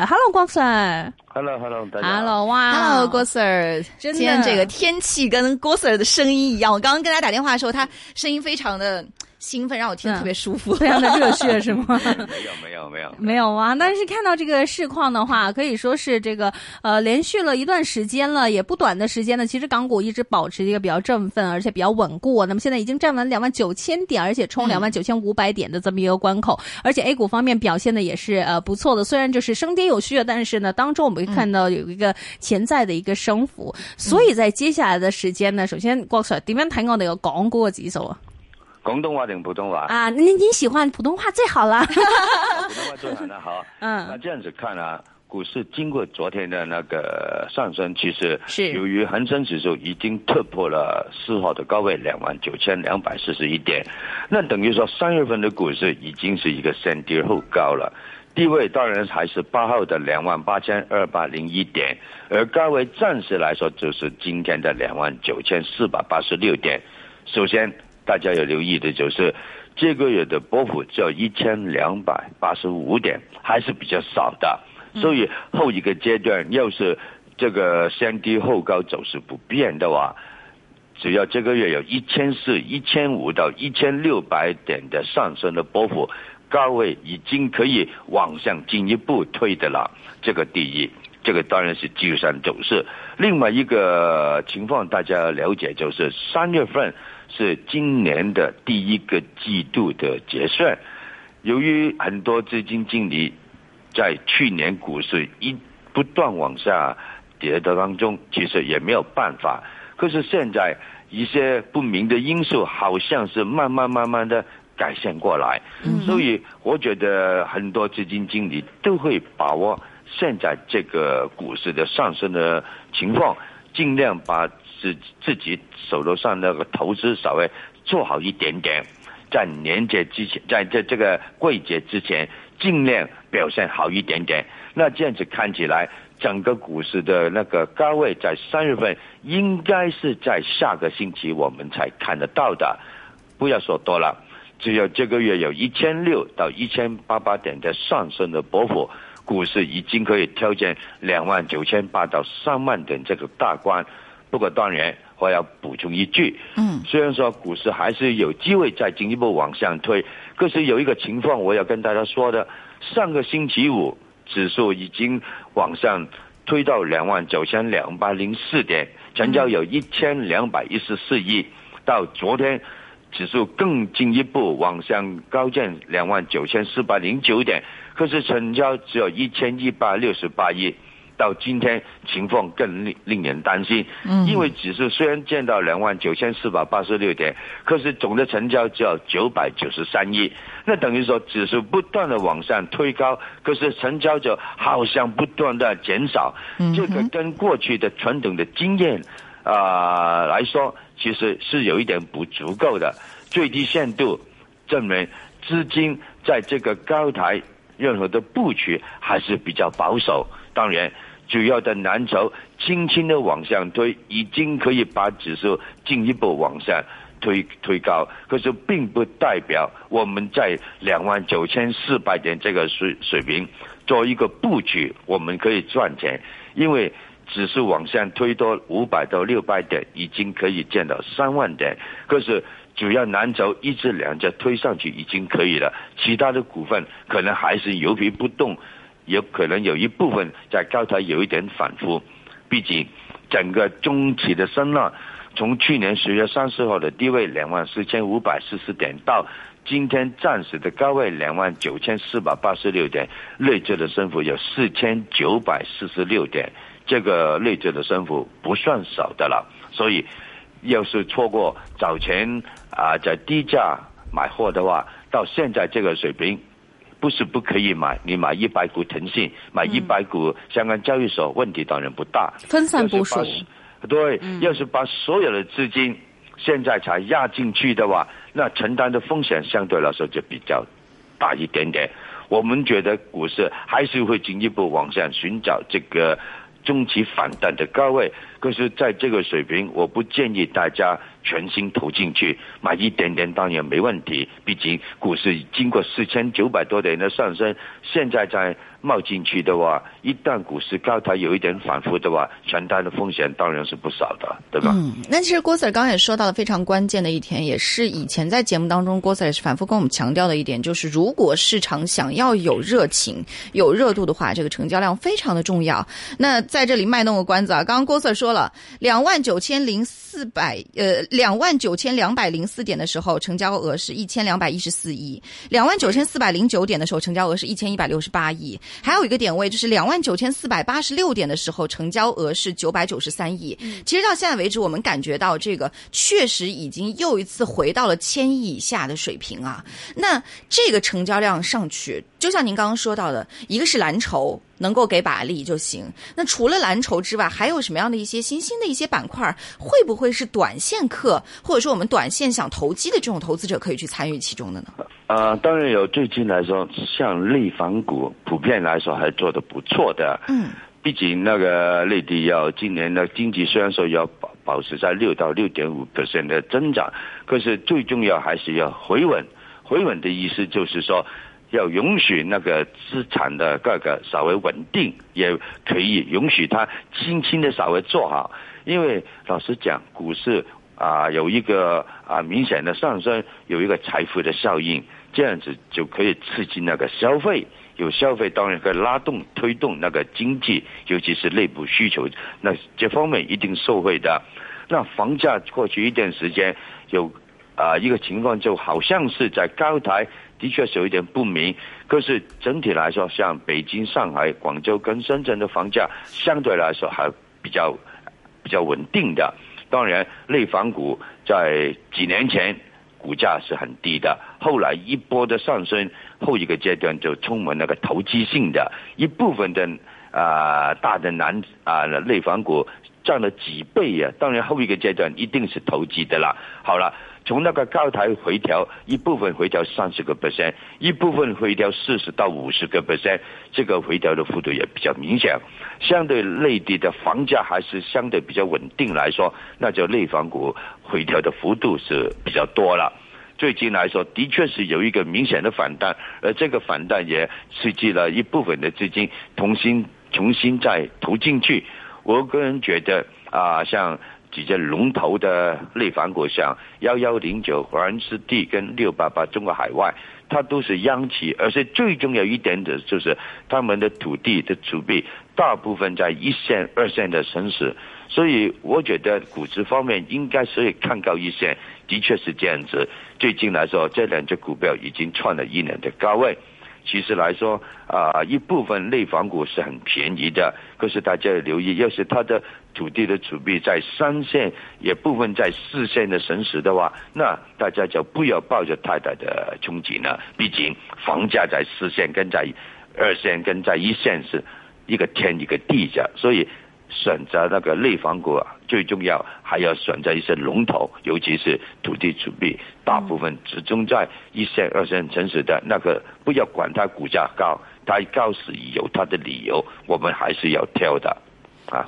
Hello，郭 Sir。Hello，Hello，大家。Hello，哇 Hello，郭 Sir，真的今天这个天气跟郭 Sir 的声音一样。我刚刚跟他打电话的时候，他声音非常的兴奋，让我听得特别舒服，非常的热血，是吗？没有，没有，没有，没有啊。但是看到这个市况的话，可以说是这个呃，连续了一段时间了，也不短的时间呢。其实港股一直保持一个比较振奋，而且比较稳固。那么现在已经站稳两万九千点，而且冲两万九千五百点的这么一个关口。而且 A 股方面表现的也是呃不错的，虽然就是升跌有序，但是呢，当中我们会看到有一个潜在的一个升幅。所以在接下来的时间呢，首先郭 Sir 點樣睇我哋個港股嘅指數啊？廣東話定普通话？啊，你你喜欢普通话最好了。普通话最好呢？好。嗯那这样子看啊，股市经过昨天的那个上升，其实是由于恒生指数已经突破了四号的高位两万九千两百四十一点，那等于说三月份的股市已经是一个先跌后高了。低位当然还是八号的两万八千二百零一点，而高位暂时来说就是今天的两万九千四百八十六点。首先，大家要留意的就是这个月的波幅只有一千两百八十五点，还是比较少的。所以后一个阶段，要是这个先低后高走势不变的话，只要这个月有一千四、一千五到一千六百点的上升的波幅，高位已经可以往上进一步推的了。这个第一，这个当然是技术上走势。另外一个情况大家要了解，就是三月份是今年的第一个季度的结算。由于很多资金经理在去年股市一不断往下跌的当中，其实也没有办法。可是现在一些不明的因素，好像是慢慢慢慢的改善过来，所以我觉得很多基金经理都会把握现在这个股市的上升的情况，尽量把自自己手头上那个投资稍微做好一点点，在年节之前，在这这个季节之前，尽量表现好一点点。那这样子看起来，整个股市的那个高位在三月份，应该是在下个星期我们才看得到的。不要说多了，只有这个月有一千六到一千八百点的上升的波幅，股市已经可以挑战两万九千八到三万点这个大关。不過當然，我要补充一句，嗯，虽然说股市还是有机会再进一步往上推，可是有一个情况我要跟大家说的，上个星期五指数已经往上推到两万九千两百零四点，成交有一千两百一十四亿，到昨天指数更进一步往上高见两万九千四百零九点，可是成交只有一千一百六十八億。到今天情况更令令人担心，因为指数虽然见到两万九千四百八十六点，可是总的成交只有九百九十三亿，那等于说指数不断的往上推高，可是成交就好像不断的减少，这个跟过去的传统的经验啊、呃、來說，其实是有一点不足够的，最低限度证明资金在这个高台任何的布局还是比较保守，当然。主要的藍籌輕輕的往上推，已经可以把指数进一步往上推推高。可是并不代表我们在两万九千四百点这个水水平做一个布局，我们可以赚钱。因为指数往上推多五百到六百点，已经可以见到三万点。可是主要藍籌一至两家推上去已经可以了，其他的股份可能还是油皮不动。有可能有一部分在高台有一点反复。毕竟整个中期的升浪，从去年十月三十号的低位两万四千五百四十点到今天暂时的高位两万九千四百八十六点，累計的升幅有四千九百四十六点，这个累計的升幅不算少的了。所以，要是错过早前啊在低价买货的话，到现在这个水平。不是不可以买，你买一百股腾讯，买一百股香港交易所，问题当然不大。分散部署，对，要是把所有的资金现在才压进去的话，那承担的风险相对来说就比较大一点点。我们觉得股市还是会进一步往上寻找這個中期反弹的高位，可是在这个水平，我不建议大家全心投进去，买一点点当然没问题。毕竟股市经过四千九百多点的上升，现在在冒进去的话，一旦股市高台有一点反复的话，承担的风险当然是不少的，对吧？嗯，那其实郭 Sir 刚刚也说到了非常关键的一点，也是以前在节目当中郭 Sir 也是反复跟我们强调的一点，就是如果市场想要有热情、有热度的话，这个成交量非常的重要。那在这里卖弄个关子啊，刚刚郭 Sir 说了，两万九千零四百呃两万九千两百零四点的时候，成交额是一千两百一十四亿；两万九千四百零九点的时候，成交额是一千一百六十八亿。还有一个点位就是两万九千四百八十六点的时候，成交额是九百九十三亿。其实到现在为止，我们感觉到这个确实已经又一次回到了千亿以下的水平啊。那这个成交量上去，就像您刚刚说到的，一个是蓝筹能够给把力就行。那除了蓝筹之外，还有什么样的一些新兴的一些板块，会不会是短线客，或者说我们短线想投机的这种投资者可以去参与其中的呢？啊，当然有。最近来说，像内房股普遍来说还做得不错的。嗯。毕竟那个内地要今年的经济虽然说要保保持在六到六点五 percent 的增长，可是最重要还是要回稳。回稳的意思就是说，要允许那个资产的各个稍微稳定，也可以允许它轻轻的稍微做好。因为老实讲，股市啊有一个啊明显的上升，有一个财富的效应。这样子就可以刺激那个消费，有消费当然可以拉动推动那个经济，尤其是内部需求，那这方面一定受惠的。那房价过去一段时间有啊一个情况，就好像是在高台，的确是有一点不明。可是整体来说，像北京、上海、广州跟深圳的房价相对来说还比较比较稳定的。当然，内房股在几年前。股价是很低的，后来一波的上升，后一个阶段就充满那个投机性的，一部分的啊大的南啊内房股涨了几倍呀，当然后一个阶段一定是投机的啦。好了。从那个高台回调，一部分回调三十个 percent，一部分回调四十到五十个 percent，这个回调的幅度也比较明显。相对内地的房价还是相对比较稳定来说，那就内房股回调的幅度是比较多了。最近来说，的确是有一个明显的反弹，而这个反弹也刺激了一部分的资金重新重新再投进去。我个人觉得啊，像。几只龙头的内房股，像幺幺零九华润置地跟六八八中国海外，它都是央企，而且最重要一点的就是他们的土地的储备大部分在一线、二线的城市，所以我觉得股市方面应该是看高一线，的确是这样子。最近来说，这两只股票已经创了一年的高位。其实来说啊，一部分内房股是很便宜的，可是大家要留意，要是它的土地的储备在三线，也部分在四线的城市的话，那大家就不要抱着太大的憧憬了。毕竟房价在四线跟在二线跟在一线是一个天一个地价，所以。选择那个内房股啊，最重要还要选择一些龙头，尤其是土地储备大部分集中在一线、二线城市的那个，不要管它股价高，它高是有它的理由，我们还是要挑的。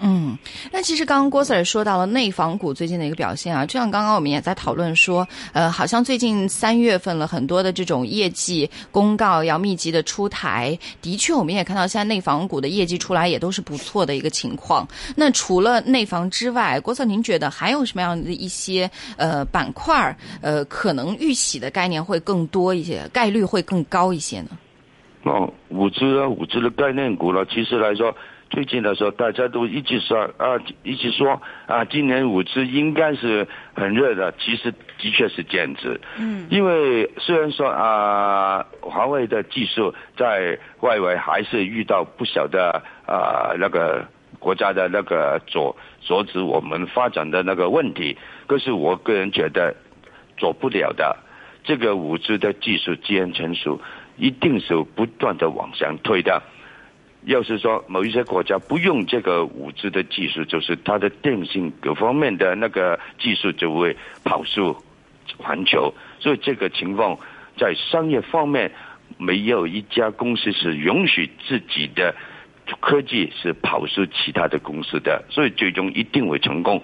嗯，那其实刚刚郭 Sir 说到了内房股最近的一个表现啊，就像刚刚我们也在讨论说，呃，好像最近三月份了很多的这种业绩公告要密集的出台，的确我们也看到现在内房股的业绩出来也都是不错的一个情况。那除了内房之外，郭 Sir 您觉得还有什么样的一些呃板块呃可能预喜的概念会更多一些，概率会更高一些呢？哦，五只啊，五只的概念股了，其实来说。最近的时候，大家都一直说啊，一直说啊，今年五 G 应该是很热的。其实的确是这样子。嗯。因为虽然说啊，华为的技术在外围还是遇到不小的啊那个国家的那个阻阻止我们发展的那个问题，可是我个人觉得做不了的。这个五 G 的技术既然成熟，一定是不断的往上推的。要是说某一些国家不用这个五 G 的技术，就是它的电信各方面的那个技术就会跑输环球，所以这个情况在商业方面没有一家公司是允许自己的科技是跑输其他的公司的，所以最终一定会成功。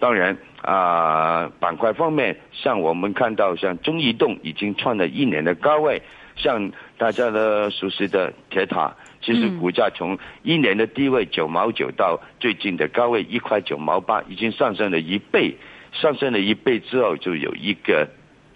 当然啊，板块方面，像我们看到像中移动已经创了一年的高位，像大家的熟悉的铁塔。其实股价从一年的低位九毛九到最近的高位一块九毛八，已经上升了一倍。上升了一倍之后，就有一个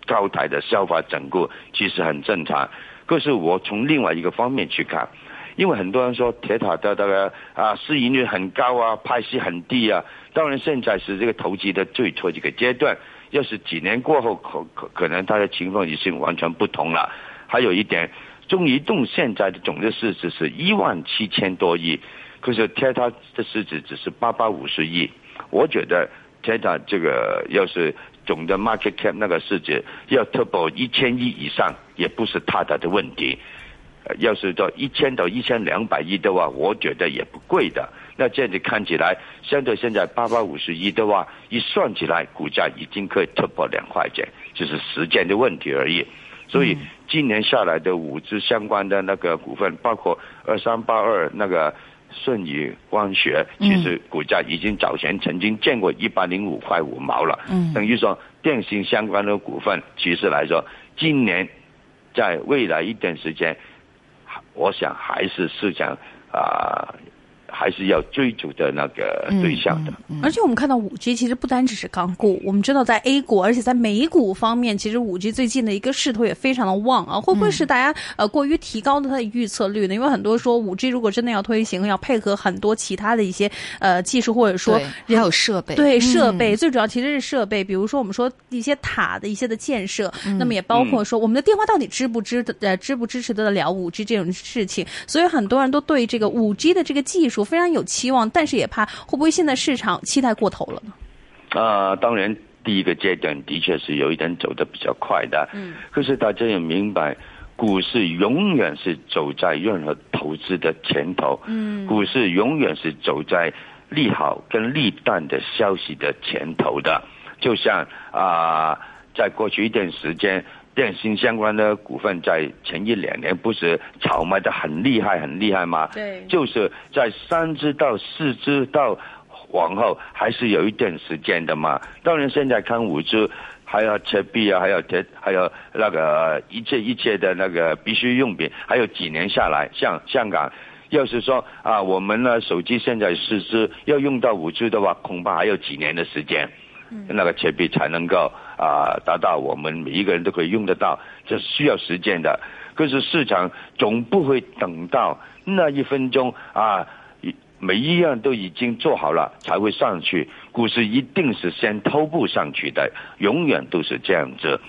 高台的消化整固，其实很正常。可是我从另外一个方面去看，因为很多人说铁塔的这个啊市盈率很高啊，派息很低啊。当然现在是这个投机的最初这个阶段，要是几年过后，可可可能它的情况已经完全不同了。还有一点，中移动现在的总的市值是一万七千多亿，可是铁塔的市值只是八百五十亿，我觉得。现在这个要是总的 market cap 那个市值要突破一千亿以上，也不是太大的问题。要是到一千到一千两百亿的话，我觉得也不贵的。那这样子看起来，相对现在八百五十亿的话，一算起来，股价已经可以突破两块钱，就是时间的问题而已。所以今年下来的五只相关的那个股份，包括二三八二那个。顺宇光学其实股价已经早前曾经见过一百零五块五毛了，等于说电信相关的股份，其实来说，今年在未来一段时间，我想还是市场啊。还是要追逐的那个对象的，而且我们看到五 G 其实不单只是港股，我们知道在 A 股，而且在美股方面，其实五 G 最近的一个势头也非常的旺啊，会不会是大家呃过于提高了它的预测率呢？因为很多说五 G 如果真的要推行，要配合很多其他的一些呃技术或者说还有设备，对设备最主要其实是设备，比如说我们说一些塔的一些的建设，那么也包括说我们的电话到底支不支呃支不支持得了五 G 这种事情，所以很多人都对这个五 G 的这个技术。非常有期望，但是也怕会不会现在市场期待过头了呢？啊，当然，第一个阶段的确是有一点走的比较快的。嗯，可是大家也明白，股市永远是走在任何投资的前头。嗯，股市永远是走在利好跟利淡的消息的前头的。就像啊，在过去一段时间。电信相关的股份在前一两年不是炒卖的很厉害很厉害吗？对，就是在三只到四只到往后还是有一段时间的嘛。当然现在看五只，还要切币啊，还有铁，还有那个一切一切的那个必需用品，还有几年下来，像香港，要是说啊，我们呢手机现在四只要用到五只的话，恐怕还有几年的时间。那个钱币才能够啊达到我们每一个人都可以用得到，这是需要时间的。可是市场总不会等到那一分钟啊，每一样都已经做好了才会上去。股市一定是先偷步上去的，永远都是这样子。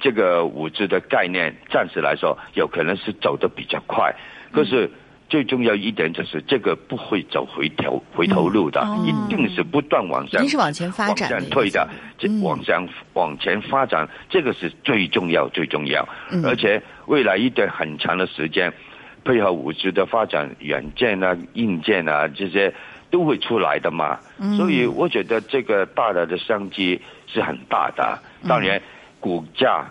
这个五 G 的概念暂时来说有可能是走得比较快，可是。最重要一点就是这个不会走回头回头路的，一定是不断往上，一定是往前发展，往上推的，这往上往前发展，这个是最重要最重要。而且未来一段很长的时间，配合五 G 的发展，软件啊、硬件啊这些都会出来的嘛。所以我觉得这个大的的商机是很大的。当然，股价。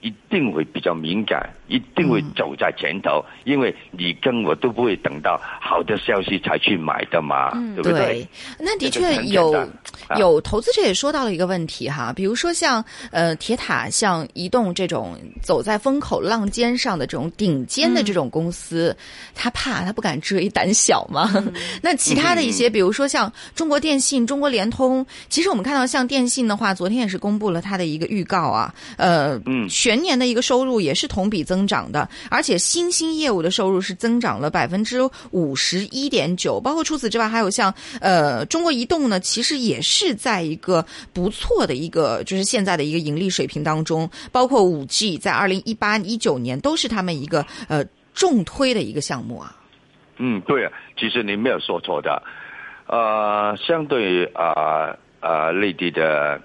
一定会比较敏感，一定会走在前头，因为你跟我都不会等到好的消息才去买的嘛，对不对？那的确有有投资者也说到了一个问题哈，比如说像呃铁塔、像移动这种走在风口浪尖上的这种顶尖的这种公司，他怕他不敢追，胆小嘛。那其他的一些，比如说像中国电信、中国联通，其实我们看到像电信的话，昨天也是公布了它的一个预告啊，呃，嗯。全年的一个收入也是同比增长的，而且新兴业务的收入是增长了百分之五十一点九。包括除此之外，还有像呃中国移动呢，其实也是在一个不错的一个就是现在的一个盈利水平当中。包括五 G 在二零一八一九年都是他们一个呃重推的一个项目啊。嗯，对啊，其实你没有说错的，呃，相对于啊啊内地的。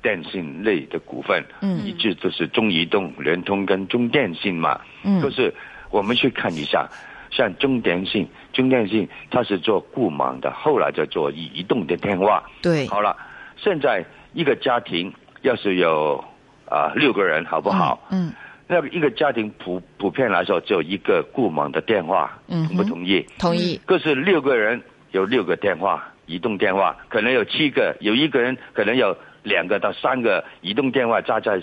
电信类的股份，嗯，一直都是中移动、联通跟中电信嘛，嗯，就是我们去看一下，像中电信，中电信它是做固网的，后来就做移动的电话，对，好了，现在一个家庭要是有啊六个人，好不好？嗯，那一个家庭普普遍来说只有一个固网的电话，嗯，同不同意？同意。可是六个人有六个电话，移动电话可能有七个，有一个人可能有。两个到三个移动电话扎在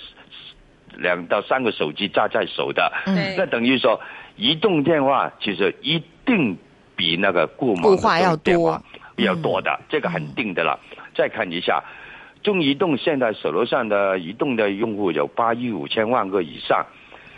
两到三个手机扎在手的，那等于说移动电话其实一定比那个固固话要多，比较多的，这个很定的了。再看一下，中移动现在手头上的移动的用户有八亿五千万个以上，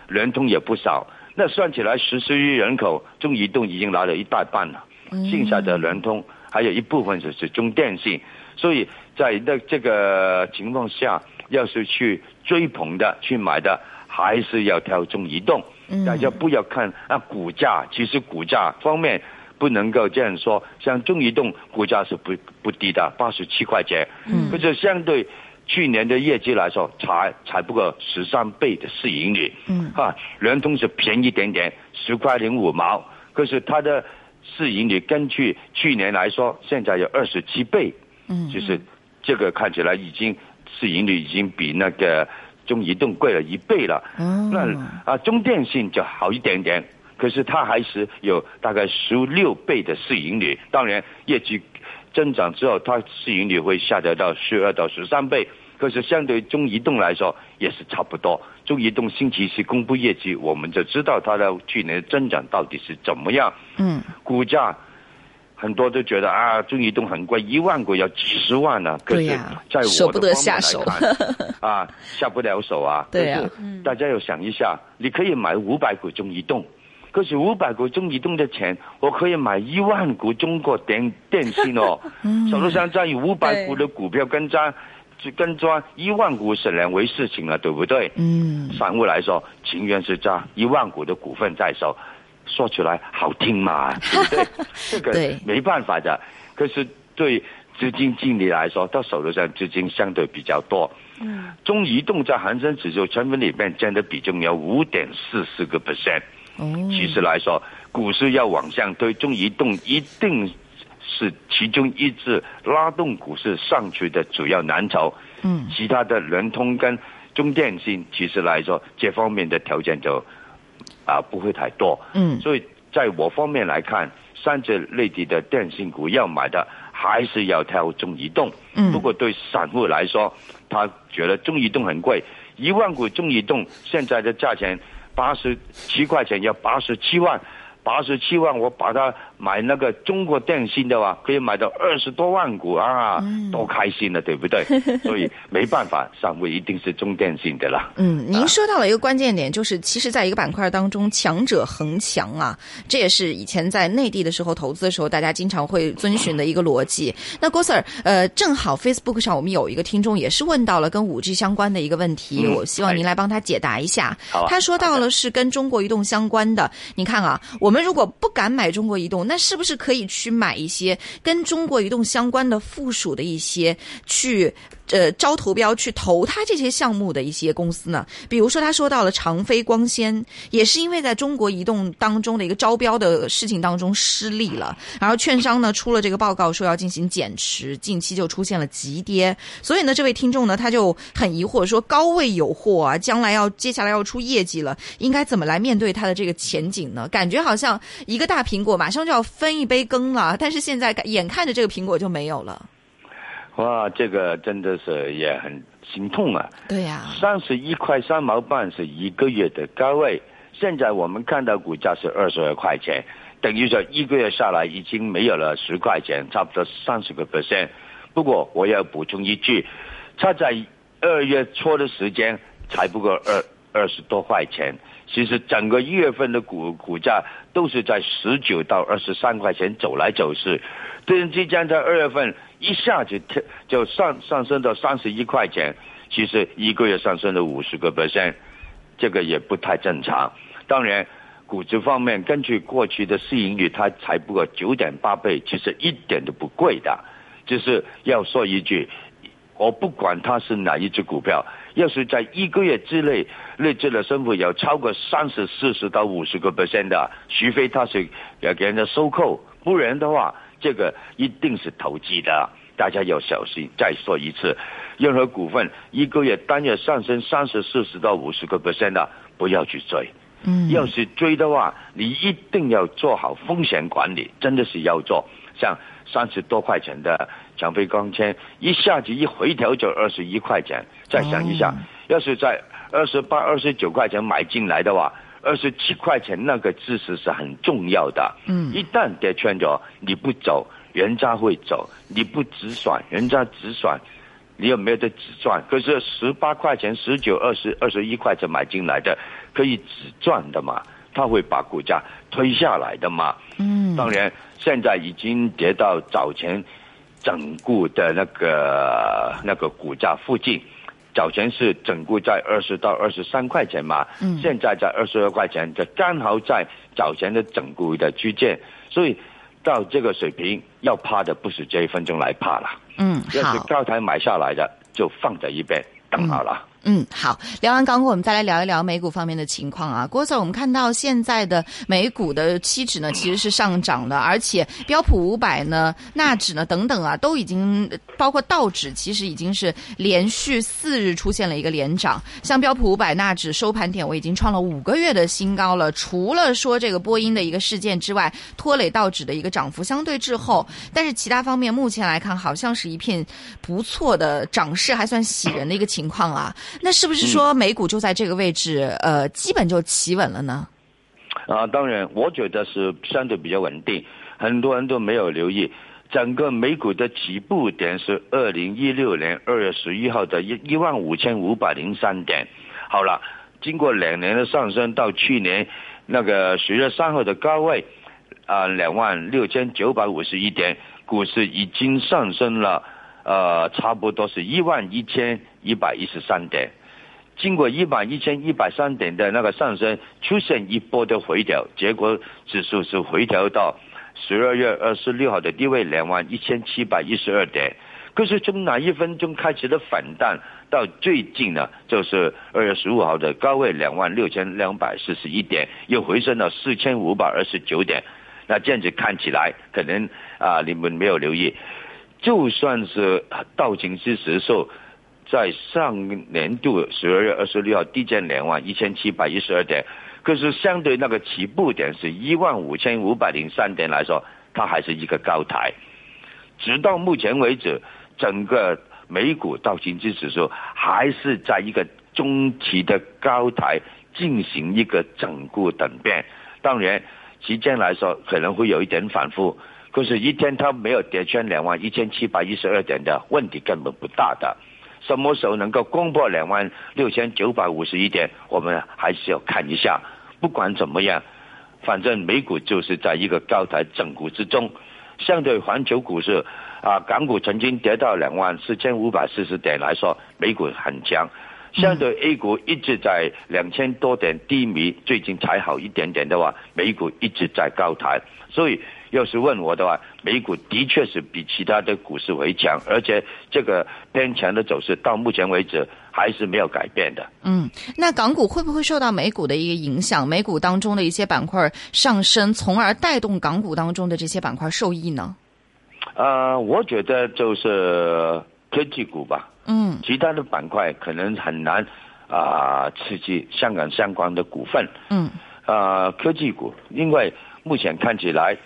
联通也不少。那算起来，十四亿人口，中移动已经拿了一大半了，剩下的联通还有一部分就是中电信。所以在那这个情况下，要是去追捧的、去买的，还是要挑中移动。大家不要看啊股价，其实股价方面不能够这样说。像中移动股价是不不低的，八十七块钱。嗯，可是相对去年的业绩来说，才才不过十三倍的市盈率。嗯，哈，联通是便宜点点，十块零五毛。可是它的市盈率根据去年来说，现在有二十七倍。嗯，就是这个看起来已经市盈率已经比那个中移动贵了一倍了。嗯，那啊中电信就好一点点，可是它还是有大概十六倍的市盈率。当然业绩增长之后，它市盈率会下跌到十二到十三倍。可是相对中移动来说也是差不多。中移动星期四公布业绩，我们就知道它的去年增长到底是怎么样。嗯，股价。很多都觉得啊，中移动很贵，一万股要几十万呢。可是在我的方面来看，啊，下不了手啊。对呀，大家要想一下，你可以买五百股中移动，可是五百股中移动的钱，我可以买一万股中国电 电信哦。手头上再有五百股的股票跟张，就跟抓一万股是两回事情了，对不对？嗯。散户来说，情愿是抓一万股的股份在手。说出来好听嘛，对不对？这个没办法的。可是对资金经理来说，他手头上资金相对比较多。嗯。中移动在恒生指数成分里面占的比重有五点四四个 percent。哦。其实来说，股市要往上推，中移动一定是其中一支拉动股市上去的主要蓝筹。嗯。其他的联通跟中电信，其实来说，这方面的条件就。啊，不会太多，嗯，所以在我方面来看，三只内地的电信股要买的，还是要挑中移动。嗯，不过对散户来说，他觉得中移动很贵，一万股中移动现在的价钱八十七块钱，要八十七万。八十七万，我把它买那个中国电信的话，可以买到二十多万股啊，多开心了，对不对？所以没办法，上位一定是中电信的啦。嗯，您说到了一个关键点，就是其实在一个板块当中，强者恒强啊，这也是以前在内地的时候投资的时候，大家经常会遵循的一个逻辑。那郭 Sir，呃，正好 Facebook 上我们有一个听众也是问到了跟五 G 相关的一个问题，我希望您来帮他解答一下。他说到了是跟中国移动相关的，你看啊，我们如果不敢买中国移动，那是不是可以去买一些跟中国移动相关的附属的一些去？呃，招投标去投他这些项目的一些公司呢，比如说他说到了长飞光纤，也是因为在中国移动当中的一个招标的事情当中失利了，然后券商呢出了这个报告说要进行减持，近期就出现了急跌，所以呢，这位听众呢他就很疑惑说高位有货啊，将来要接下来要出业绩了，应该怎么来面对它的这个前景呢？感觉好像一个大苹果马上就要分一杯羹了，但是现在眼看着这个苹果就没有了。哇，这个真的是也很心痛啊！对呀，三十一块三毛半是一个月的高位，现在我们看到股价是二十二块钱，等于说一个月下来已经没有了十块钱，差不多三十个 percent。不过我要补充一句，它在二月初的时间才不过二二十多块钱，其实整个一月份的股股价都是在十九到二十三块钱走来走去，突然之间在二月份。一下子就上上升到三十一块钱，其实一个月上升了五十个 percent，这个也不太正常。当然，估值方面，根据过去的市盈率，它才不过九点八倍，其实一点都不贵的。就是要说一句，我不管它是哪一只股票，要是在一个月之内累计的升幅有超过三十四十到五十个 percent 的，除非它是要给人家收购，不然的话。这个一定是投机的，大家要小心。再说一次，任何股份一个月单月上升三十、四十到五十个 percent 的，不要去追。嗯，要是追的话，你一定要做好风险管理，真的是要做。像三十多块钱的强飞光纤，一下子一回调就二十一块钱。再想一下，要是在二十八、二十九块钱买进来的话。二十七块钱那个知识是很重要的。嗯一旦跌穿咗，你不走，人家会走；你不止损，人家止损，你有没有得止赚？可是十八块钱、十九、二十、二十一块钱买进来的，可以止赚的嘛？他会把股价推下来的嘛？嗯，当然，现在已经跌到早前整固的那个那个股价附近。早前是整固在二十到二十三块钱嘛，嗯现在在二十二块钱，就刚好在早前的整固的区间，所以到这个水平，要怕的不是这一分钟来怕了，嗯要是好。高台买下来的就放在一边等好了。嗯，嗯好，聊完港股，我们再来聊一聊美股方面的情况啊。郭 Sir，我们看到现在的美股的期指呢，其实是上涨的，而且标普五百呢、纳指呢等等啊，都已经包括道指，其实已经是连续四日出现了一个连涨。像标普五百、纳指收盘点位已经创了五个月的新高了。除了说这个波音的一个事件之外，拖累道指的一个涨幅相对滞后，但是其他方面目前来看，好像是一片不错的涨势，还算喜人的一个情况啊。那是不是说美股就在这个位置，呃，基本就企稳了呢？啊，当然，我觉得是相对比较稳定，很多人都没有留意。整个美股的起步点是二零一六年二月十一号的一一万五千五百零三点。好了，经过两年的上升，到去年那个十月三号的高位，啊，两万六千九百五十一点，股市已经上升了，呃，差不多是一万一千一百一十三点。经过一万一千一百三点的那个上升，出现一波的回调，结果指数是回调到十二月二十六号的低位两万一千七百一十二点。可是从哪一分钟开始的反弹，到最近呢，就是二月十五号的高位两万六千两百四十一点，又回升到四千五百二十九点。那这样子看起来，可能啊，你们没有留意，就算是道琼斯指数。在上年度十二月二十六号低见两万一千七百一十二点，可是相对那个起步点是一万五千五百零三点来说，它还是一个高台。直到目前为止，整个美股道琼斯指数还是在一个中期的高台进行一个整固等变。当然，期间来说可能会有一点反复，可是一天它没有跌穿两万一千七百一十二点的问题根本不大的。什么时候能够攻破两万六千九百五十一点，我们还是要看一下。不管怎么样，反正美股就是在一个高台整固之中。相对环球股市啊，港股曾经跌到两万四千五百四十点来说，美股很强。相对 A 股一直在两千多点低迷，最近才好一点点的话，美股一直在高台。所以要是问我的话，美股的确是比其他的股市为强，而且这个偏强的走势到目前为止还是没有改变的。嗯，那港股会不会受到美股的一个影响？美股当中的一些板块上升，从而带动港股当中的这些板块受益呢？呃，我觉得就是科技股吧。嗯其他的板块可能很难啊、刺激香港相关的股份。嗯呃，科技股，因为目前看起来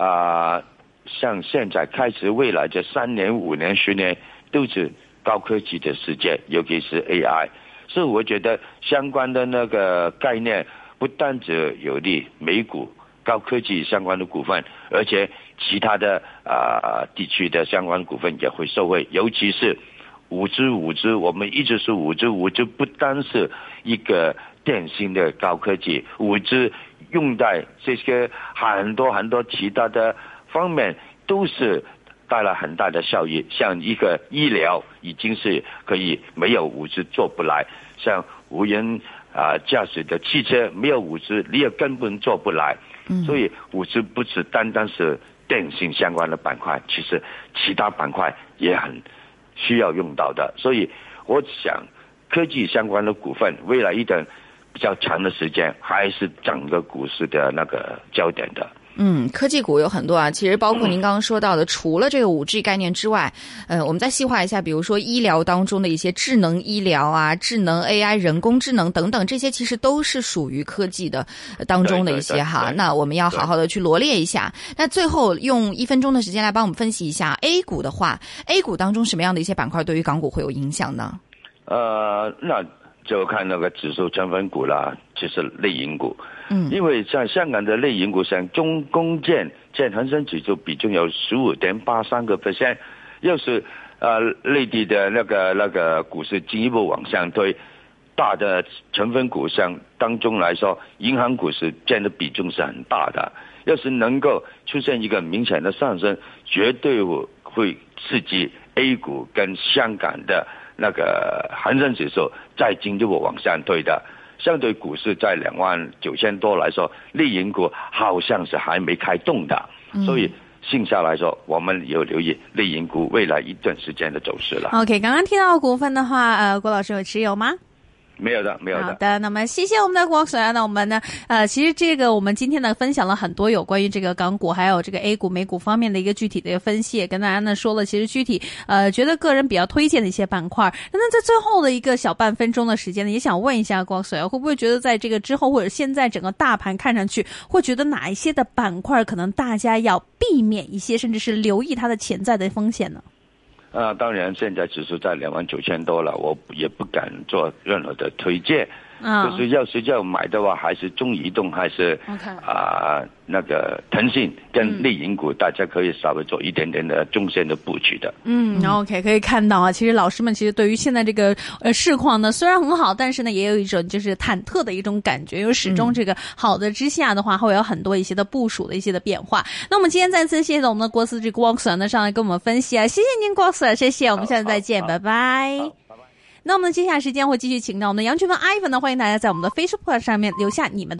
啊、像现在开始未来这三年、五年、十年都是高科技的世界，尤其是 AI，所以我觉得相关的那个概念不单只有利美股高科技相关的股份，而且其他的啊、地区的相关股份也会受惠，尤其是。五 G 五 G，我们一直是五 G 五 G 不单是一个电信的高科技，五 G 用在这些很多很多其他的方面都是带来很大的效益。像一个医疗已经是可以没有五 G 做不来，像无人啊驾驶的汽车没有五 G 你也根本做不来。嗯，所以五 G 不是单单是电信相关的板块，其实其他板块也很。需要用到的，所以我想科技相关的股份未来一段比较长的时间还是整个股市的那个焦点的。嗯，科技股有很多啊，其实包括您刚刚说到的，除了这个五 G 概念之外，呃，我们再细化一下，比如说医疗当中的一些智能医疗啊、智能 AI、人工智能等等，这些其实都是属于科技的当中的一些哈。那我们要好好的去罗列一下。那最后用一分钟的时间来帮我们分析一下 A 股的话，A 股当中什么样的一些板块对于港股会有影响呢？呃，那就看那个指数成分股啦，就是内银股。嗯，因为像香港的内银股，像中公建占恒生指数比重有十五点八三个 percent，要是呃内地的那个那个股市进一步往上推，大的成分股像当中来说，银行股是占的比重是很大的。要是能够出现一个明显的上升，绝对会刺激 A 股跟香港的那个恒生指数再进一步往上推的。相对股市在两万九千多来说，内银股好像是还没开动的，所以剩下来说，我们有留意内银股未来一段时间的走势了。OK，刚刚提到股份的话，呃，郭老师有持有吗？没有的，没有的。好的，那么谢谢我们的郭 Sir。那我们呢，呃，其实这个我们今天呢分享了很多有关于这个港股还有这个 A 股、美股方面的一个具体的一个分析，也跟大家呢说了，其实具体呃觉得个人比较推荐的一些板块。那那在最后的一个小半分钟的时间呢，也想问一下郭 Sir，会不会觉得在这个之后或者现在整个大盘看上去，会觉得哪一些的板块可能大家要避免一些，甚至是留意它的潜在的风险呢？啊，当然，现在指数在两万九千多了，我也不敢做任何的推荐。啊。就是要是要买的话，还是中移动，还是 OK 啊、那个腾讯跟内银股，大家可以稍微做一点点的中线的布局的。嗯，OK，可以看到啊，其实老师们其实对于现在这个呃市况呢，虽然很好，但是呢，也有一种就是忐忑的一种感觉，因为始终这个好的之下的话，会有很多一些的部署的一些的变化。那我们今天再次谢谢我们的郭思志郭 Sir 呢上来跟我们分析啊，谢谢您郭 Sir，谢谢，我们下次再见，好拜拜。那我们接下来时间会继续请到我们的杨群文 iPhone 呢，欢迎大家在我们的 Facebook 上面留下你们的。